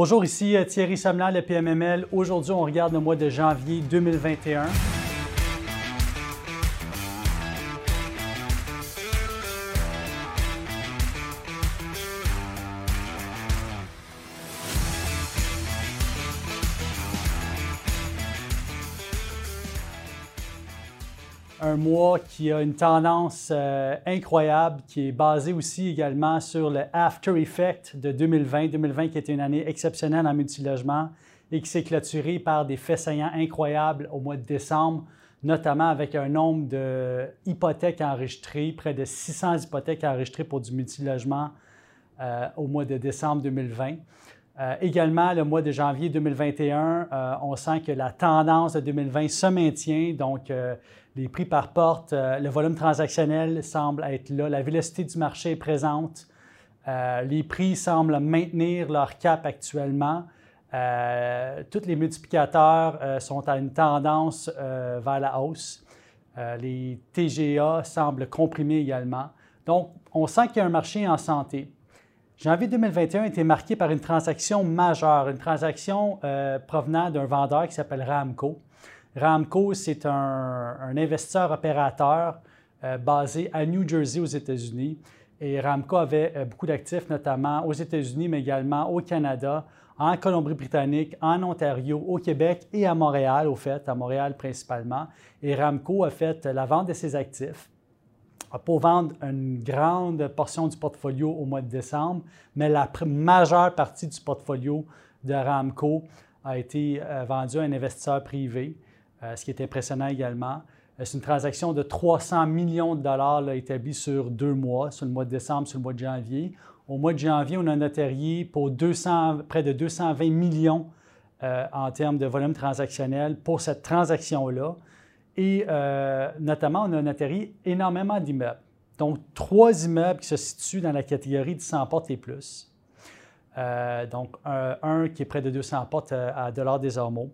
Bonjour, ici euh, Thierry Samland, le PMML. Aujourd'hui, on regarde le mois de janvier 2021. Un mois qui a une tendance euh, incroyable, qui est basé aussi également sur le after effect de 2020. 2020 qui était une année exceptionnelle en multilogement et qui s'est clôturée par des faits saillants incroyables au mois de décembre, notamment avec un nombre d'hypothèques enregistrées, près de 600 hypothèques enregistrées pour du multilogement euh, au mois de décembre 2020. Euh, également, le mois de janvier 2021, on sent que la tendance de 2020 se maintient. Donc, les prix par porte, euh, le volume transactionnel semble être là, la vélocité du marché est présente, euh, les prix semblent maintenir leur cap actuellement. Euh, tous les multiplicateurs sont à une tendance vers la hausse. les TGA semblent comprimés également. Donc, on sent qu'il y a un marché en santé. Janvier 2021 a été marqué par une transaction majeure, une transaction provenant d'un vendeur qui s'appelle Ramco. Ramco, c'est un, investisseur opérateur euh, basé à New Jersey aux États-Unis. Et Ramco avait euh, beaucoup d'actifs, notamment aux États-Unis, mais également au Canada, en Colombie-Britannique, en Ontario, au Québec et à Montréal, au fait, à Montréal principalement. Et Ramco a fait la vente de ses actifs pour vendre une grande portion du portfolio au mois de décembre, mais la majeure partie du portfolio de Ramco a été euh, vendue à un investisseur privé. Euh, ce qui est impressionnant également. Euh, c'est une transaction de 300 millions de dollars établie sur deux mois, sur le mois de décembre, sur le mois de janvier. Au mois de janvier, on a notarié pour 200, près de 220 millions en termes de volume transactionnel pour cette transaction-là. Et notamment, on a notarié énormément d'immeubles. Donc, trois immeubles qui se situent dans la catégorie de 100 portes et plus. donc, un, qui est près de 200 portes à Dollars des Ormeaux,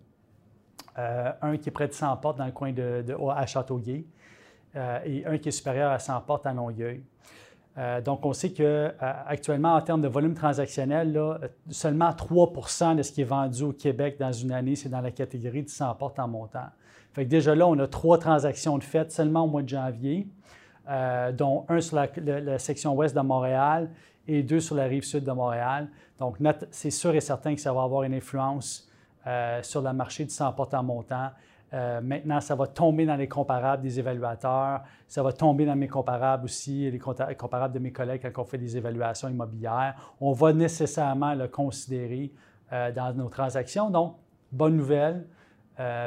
euh, un qui est près de 100 portes dans le coin de, à Châteauguay euh, et un qui est supérieur à 100 portes à Longueuil. Euh, donc, on sait qu'actuellement, en termes de volume transactionnel, seulement 3% de ce qui est vendu au Québec dans une année, c'est dans la catégorie de 100 portes en montant. Fait que déjà là, on a trois transactions de fait seulement au mois de janvier, dont un sur la, section ouest de Montréal et deux sur la rive sud de Montréal. Donc, c'est sûr et certain que ça va avoir une influence euh, sur le marché du 100 portes en montant. Euh, maintenant, ça va tomber dans les comparables des évaluateurs. Ça va tomber dans mes comparables aussi, les comparables de mes collègues quand on fait des évaluations immobilières. On va nécessairement le considérer euh, dans nos transactions. Donc, bonne nouvelle,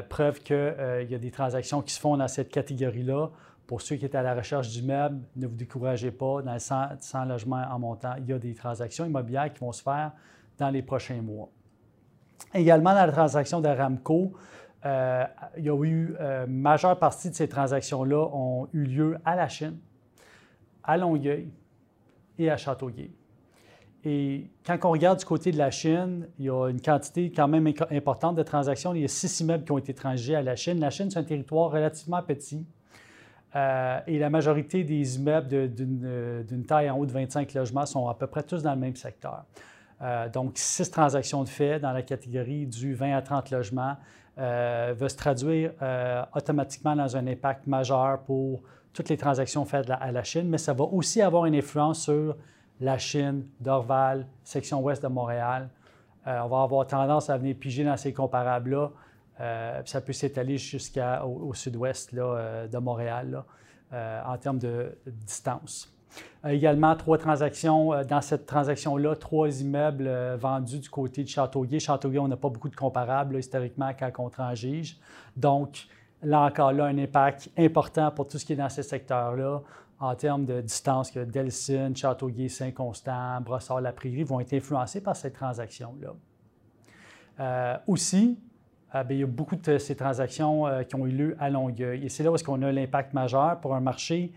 preuve qu'il y a des transactions qui se font dans cette catégorie-là. Pour ceux qui étaient à la recherche du ne vous découragez pas. Dans le 100 logements en montant, il y a des transactions immobilières qui vont se faire dans les prochains mois. Également, dans la transaction de Ramco, euh, il y a eu euh, majeure partie de ces transactions-là ont eu lieu à la Chine, à Longueuil et à Châteauguay. Et quand on regarde du côté de la Chine, il y a une quantité quand même importante de transactions. Il y a six immeubles qui ont été transgés à la Chine. La Chine, c'est un territoire relativement petit. Euh, et la majorité des immeubles d'une taille en haut de 25 logements sont à peu près tous dans le même secteur. Euh, donc, six transactions de fait dans la catégorie du 20 à 30 logements euh, va se traduire euh, automatiquement dans un impact majeur pour toutes les transactions faites à la Chine, mais ça va aussi avoir une influence sur la Chine, Dorval, section ouest de Montréal. on va avoir tendance à venir piger dans ces comparables-là. ça peut s'étaler jusqu'au sud-ouest de Montréal en termes de distance. Euh, également, trois transactions. Euh, dans cette transaction-là, trois immeubles euh, vendus du côté de Châteauguay. Châteauguay, on n'a pas beaucoup de comparables historiquement quand on transige. Donc, là encore, là, un impact important pour tout ce qui est dans ces secteurs-là en termes de distance que Delcine, Châteauguay, Saint-Constant, Brossard-la-Prairie vont être influencés par cette transaction-là. aussi, ben, il y a beaucoup de ces transactions qui ont eu lieu à Longueuil. Et c'est là où on a l'impact majeur pour un marché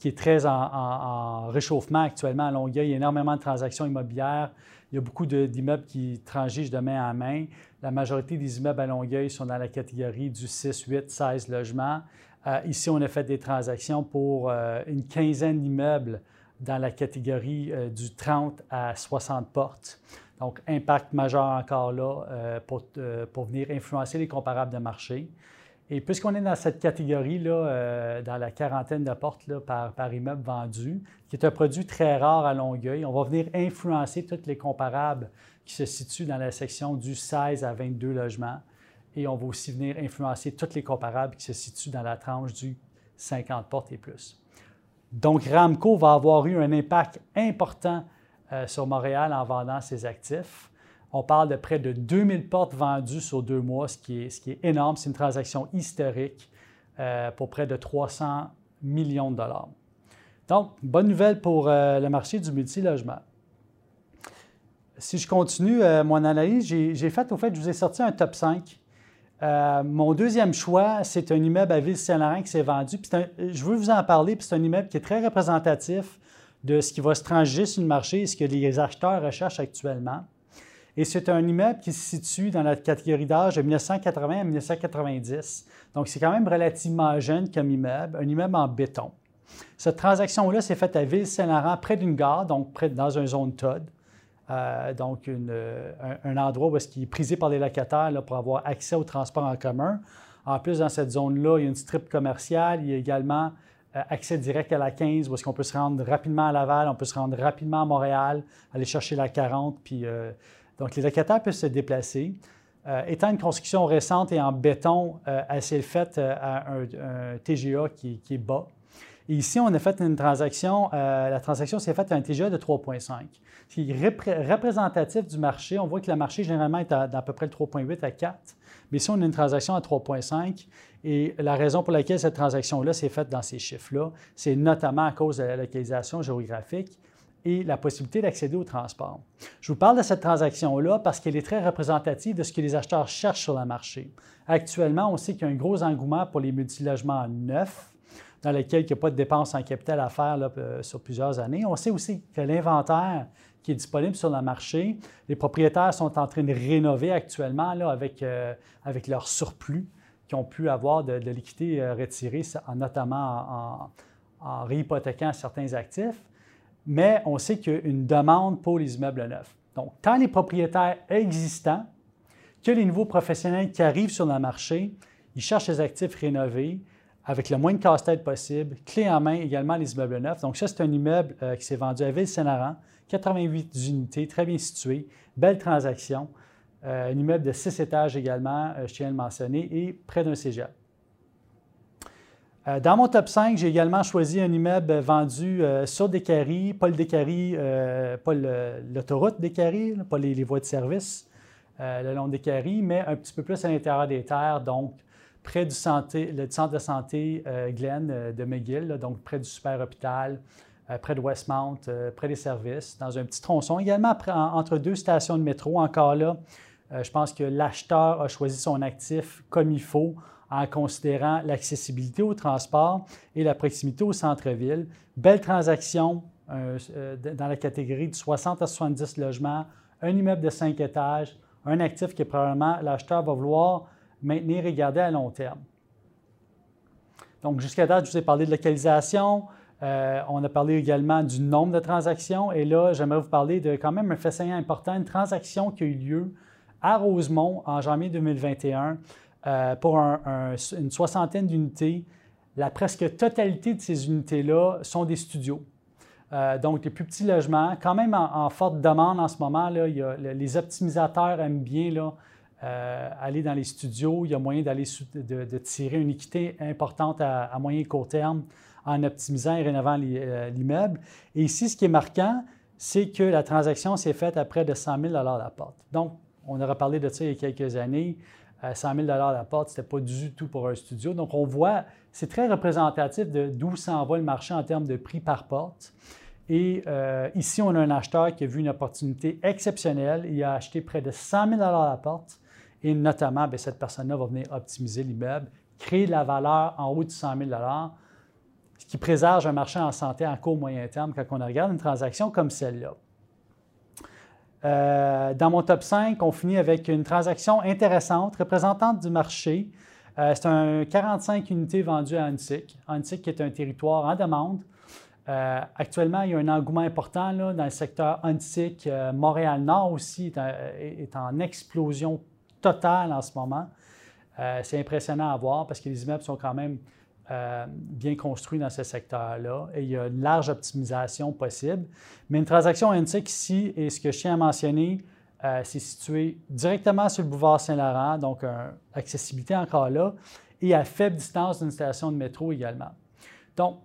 qui est très en, réchauffement actuellement à Longueuil. Il y a énormément de transactions immobilières. Il y a beaucoup d'immeubles qui transigent de main à main. La majorité des immeubles à Longueuil sont dans la catégorie du 6, 8, 16 logements. Euh, ici, on a fait des transactions pour euh, une quinzaine d'immeubles dans la catégorie euh, du 30 à 60 portes. Donc, impact majeur encore là pour, pour, venir influencer les comparables de marché. Et puisqu'on est dans cette catégorie-là, dans la quarantaine de portes par, immeuble vendu, qui est un produit très rare à Longueuil, on va venir influencer tous les comparables qui se situent dans la section du 16 à 22 logements. Et on va aussi venir influencer tous les comparables qui se situent dans la tranche du 50 portes et plus. Donc, Ramco va avoir eu un impact important euh, sur Montréal en vendant ses actifs. On parle de près de 2000 portes vendues sur deux mois, ce qui est, énorme. C'est une transaction historique euh, pour près de 300 millions de dollars. Donc, bonne nouvelle pour euh, le marché du multilogement. Si je continue mon analyse, j'ai fait, au fait, je vous ai sorti un top 5 euh, mon deuxième choix, c'est un immeuble à Ville-Saint-Laurent qui s'est vendu. je veux vous en parler, puis c'est un immeuble qui est très représentatif de ce qui va se transiger sur le marché et ce que les acheteurs recherchent actuellement. Et c'est un immeuble qui se situe dans la catégorie d'âge de 1980 à 1990. Donc, c'est quand même relativement jeune comme immeuble, un immeuble en béton. Cette transaction-là s'est faite à Ville-Saint-Laurent, près d'une gare, donc près, dans une zone TOD. Euh, donc, euh, un, endroit où est-ce qu'il est prisé par les locataires pour avoir accès au transport en commun. En plus, dans cette zone-là, il y a une strip commerciale. Il y a également euh, accès direct à la 15, où est-ce qu'on peut se rendre rapidement à Laval, on peut se rendre rapidement à Montréal, aller chercher la 40. Puis, donc, les locataires peuvent se déplacer. étant une construction récente et en béton, elle s'est faite à un, TGA qui, est bas. Ici, on a fait une transaction, la transaction s'est faite à un TGA de 3,5 qui est représentatif du marché. On voit que le marché, généralement, est à, peu près le 3,8 à 4. Mais ici, on a une transaction à 3,5. Et la raison pour laquelle cette transaction-là s'est faite dans ces chiffres-là, c'est notamment à cause de la localisation géographique et la possibilité d'accéder au transport. Je vous parle de cette transaction-là parce qu'elle est très représentative de ce que les acheteurs cherchent sur le marché. Actuellement, on sait qu'il y a un gros engouement pour les multilogements neufs dans lesquels il n'y a pas de dépenses en capital à faire euh, sur plusieurs années. On sait aussi que l'inventaire qui est disponible sur le marché. Les propriétaires sont en train de rénover actuellement avec, euh, avec leur surplus qu'ils ont pu avoir de, de liquidité euh, retirée, notamment en, en, réhypothéquant certains actifs. Mais on sait qu'il y a une demande pour les immeubles neufs. Donc, tant les propriétaires existants que les nouveaux professionnels qui arrivent sur le marché, ils cherchent des actifs rénovés avec le moins de casse-tête possible, clé en main également les immeubles neufs. Donc, ça, c'est un immeuble euh, qui s'est vendu à Ville-Saint-Laurent 88 unités, très bien situé, belle transaction. Euh, un immeuble de six étages également, euh, je tiens à le mentionner, et près d'un cégep. Euh, dans mon top 5, j'ai également choisi un immeuble vendu sur Descaries, pas le pas l'autoroute Descaries, pas les, voies de service le long des Descaries, mais un petit peu plus à l'intérieur des terres, donc près du, centre de santé Glen de McGill, donc près du super hôpital, euh, près de Westmount, euh, près des services, dans un petit tronçon. Également entre deux stations de métro, encore là, euh, je pense que l'acheteur a choisi son actif comme il faut en considérant l'accessibilité au transport et la proximité au centre-ville. Belle transaction dans la catégorie de 60 à 70 logements, un immeuble de 5 étages, un actif que probablement l'acheteur va vouloir maintenir et garder à long terme. Donc, jusqu'à date, je vous ai parlé de localisation, euh, on a parlé également du nombre de transactions. Et là, j'aimerais vous parler de quand même un fait saillant important, une transaction qui a eu lieu à Rosemont en janvier 2021 euh, pour une soixantaine d'unités. La presque totalité de ces unités-là sont des studios. Euh, donc, des plus petits logements, quand même en, forte demande en ce moment. Les optimisateurs aiment bien là, aller dans les studios. Il y a moyen d'aller de, tirer une équité importante à, moyen et court terme en optimisant et rénovant euh, l'immeuble. Et ici, ce qui est marquant, c'est que la transaction s'est faite à près de 100 000 la porte. Donc, on aura parlé de ça il y a quelques années. 100 000 la porte, ce n'était pas du tout pour un studio. Donc, on voit, c'est très représentatif d'où s'en va le marché en termes de prix par porte. Et euh, ici, on a un acheteur qui a vu une opportunité exceptionnelle. Il a acheté près de 100 000 la porte. Et notamment, bien, cette personne-là va venir optimiser l'immeuble, créer de la valeur en haut de 100 000 ce qui préserve un marché en santé à court moyen terme quand on regarde une transaction comme celle-là. Euh, dans mon top 5, on finit avec une transaction intéressante, représentante du marché. Euh, c'est un 45 unités vendues à Antic. Antic est un territoire en demande. actuellement, il y a un engouement important dans le secteur antique. Montréal-Nord aussi est, en explosion totale en ce moment. c'est impressionnant à voir parce que les immeubles sont quand même euh, bien construit dans ce secteur-là et il y a une large optimisation possible. Mais une transaction antique ici, et ce que je tiens à mentionner, euh, c'est situé directement sur le boulevard Saint-Laurent, donc accessibilité encore là, et à faible distance d'une station de métro également. Donc,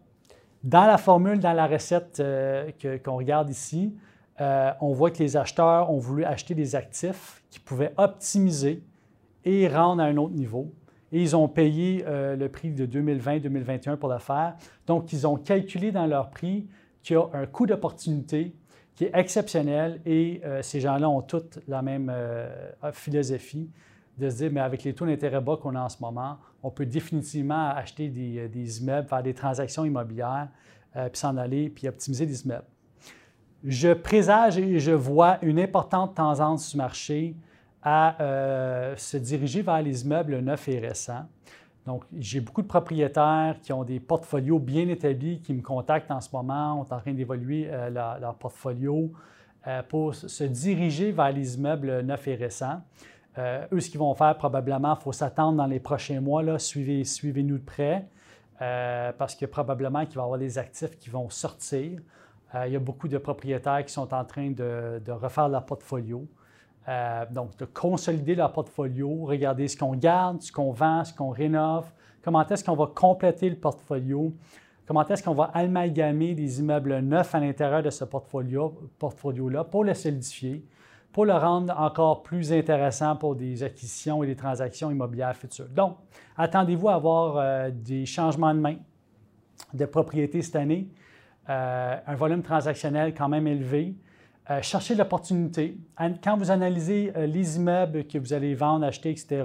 dans la formule, dans la recette euh, qu'on regarde ici, on voit que les acheteurs ont voulu acheter des actifs qui pouvaient optimiser et rendre à un autre niveau et ils ont payé euh, le prix de 2020-2021 pour le faire. Donc, ils ont calculé dans leur prix qu'il y a un coût d'opportunité qui est exceptionnel et euh, ces gens-là ont toutes la même euh, philosophie de se dire, mais avec les taux d'intérêt bas qu'on a en ce moment, on peut définitivement acheter des, immeubles, faire des transactions immobilières, puis s'en aller, puis optimiser des immeubles. Je présage et je vois une importante tendance du marché à euh, se diriger vers les immeubles neufs et récents. Donc, j'ai beaucoup de propriétaires qui ont des portfolios bien établis qui me contactent en ce moment, sont en train d'évoluer euh, leur, portfolio euh, pour se diriger vers les immeubles neufs et récents. eux, ce qu'ils vont faire probablement, il faut s'attendre dans les prochains mois, suivez-nous de près, parce que probablement qu'il va y avoir des actifs qui vont sortir. il y a beaucoup de propriétaires qui sont en train de, de refaire leur portfolio. Euh, donc, de consolider leur portfolio, regarder ce qu'on garde, ce qu'on vend, ce qu'on rénove, comment est-ce qu'on va compléter le portfolio, comment est-ce qu'on va amalgamer des immeubles neufs à l'intérieur de ce portfolio-là pour le solidifier, pour le rendre encore plus intéressant pour des acquisitions et des transactions immobilières futures? Donc, attendez-vous à avoir euh, des changements de main de propriété cette année, euh, un volume transactionnel quand même élevé, euh, cherchez l'opportunité. Quand vous analysez euh, les immeubles que vous allez vendre, acheter, etc.,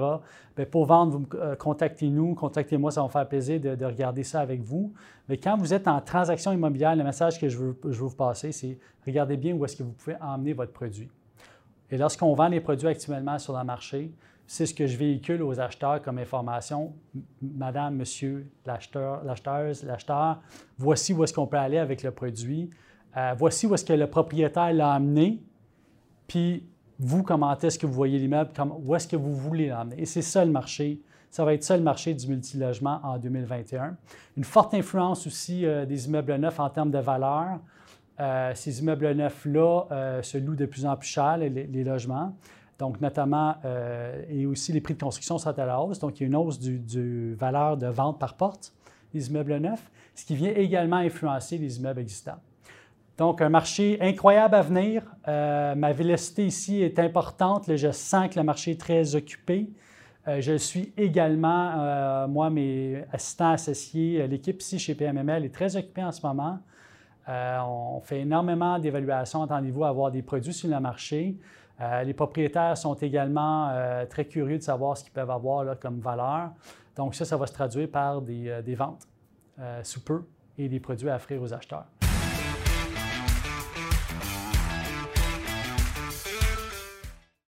bien, pour vendre, euh, contactez-nous, contactez-moi, ça va me faire plaisir de, regarder ça avec vous. Mais quand vous êtes en transaction immobilière, le message que je veux, je vous passer, c'est regardez bien où est-ce que vous pouvez emmener votre produit. Et lorsqu'on vend les produits actuellement sur le marché, c'est ce que je véhicule aux acheteurs comme information. Madame, monsieur, l'acheteur, l'acheteuse, l'acheteur, voici où est-ce qu'on peut aller avec le produit. Euh, voici où est-ce que le propriétaire l'a amené, puis vous, comment est-ce que vous voyez l'immeuble, où est-ce que vous voulez l'amener. Et c'est ça le marché. Ça va être ça le marché du multilogement en 2021. Une forte influence aussi euh, des immeubles neufs en termes de valeur. Euh, ces immeubles neufs-là se louent de plus en plus cher, les, logements. Donc, notamment, et aussi les prix de construction sont à la hausse. Donc, il y a une hausse du, du valeur de vente par porte des immeubles neufs, ce qui vient également influencer les immeubles existants. Donc, un marché incroyable à venir. Euh, ma vélocité ici est importante. je sens que le marché est très occupé. Euh, je suis également, euh, moi, mes assistants associés, l'équipe ici chez PMML est très occupée en ce moment. on fait énormément d'évaluations. Attendez-vous à avoir des produits sur le marché. les propriétaires sont également très curieux de savoir ce qu'ils peuvent avoir comme valeur. Donc, ça, ça va se traduire par des ventes sous peu et des produits à offrir aux acheteurs.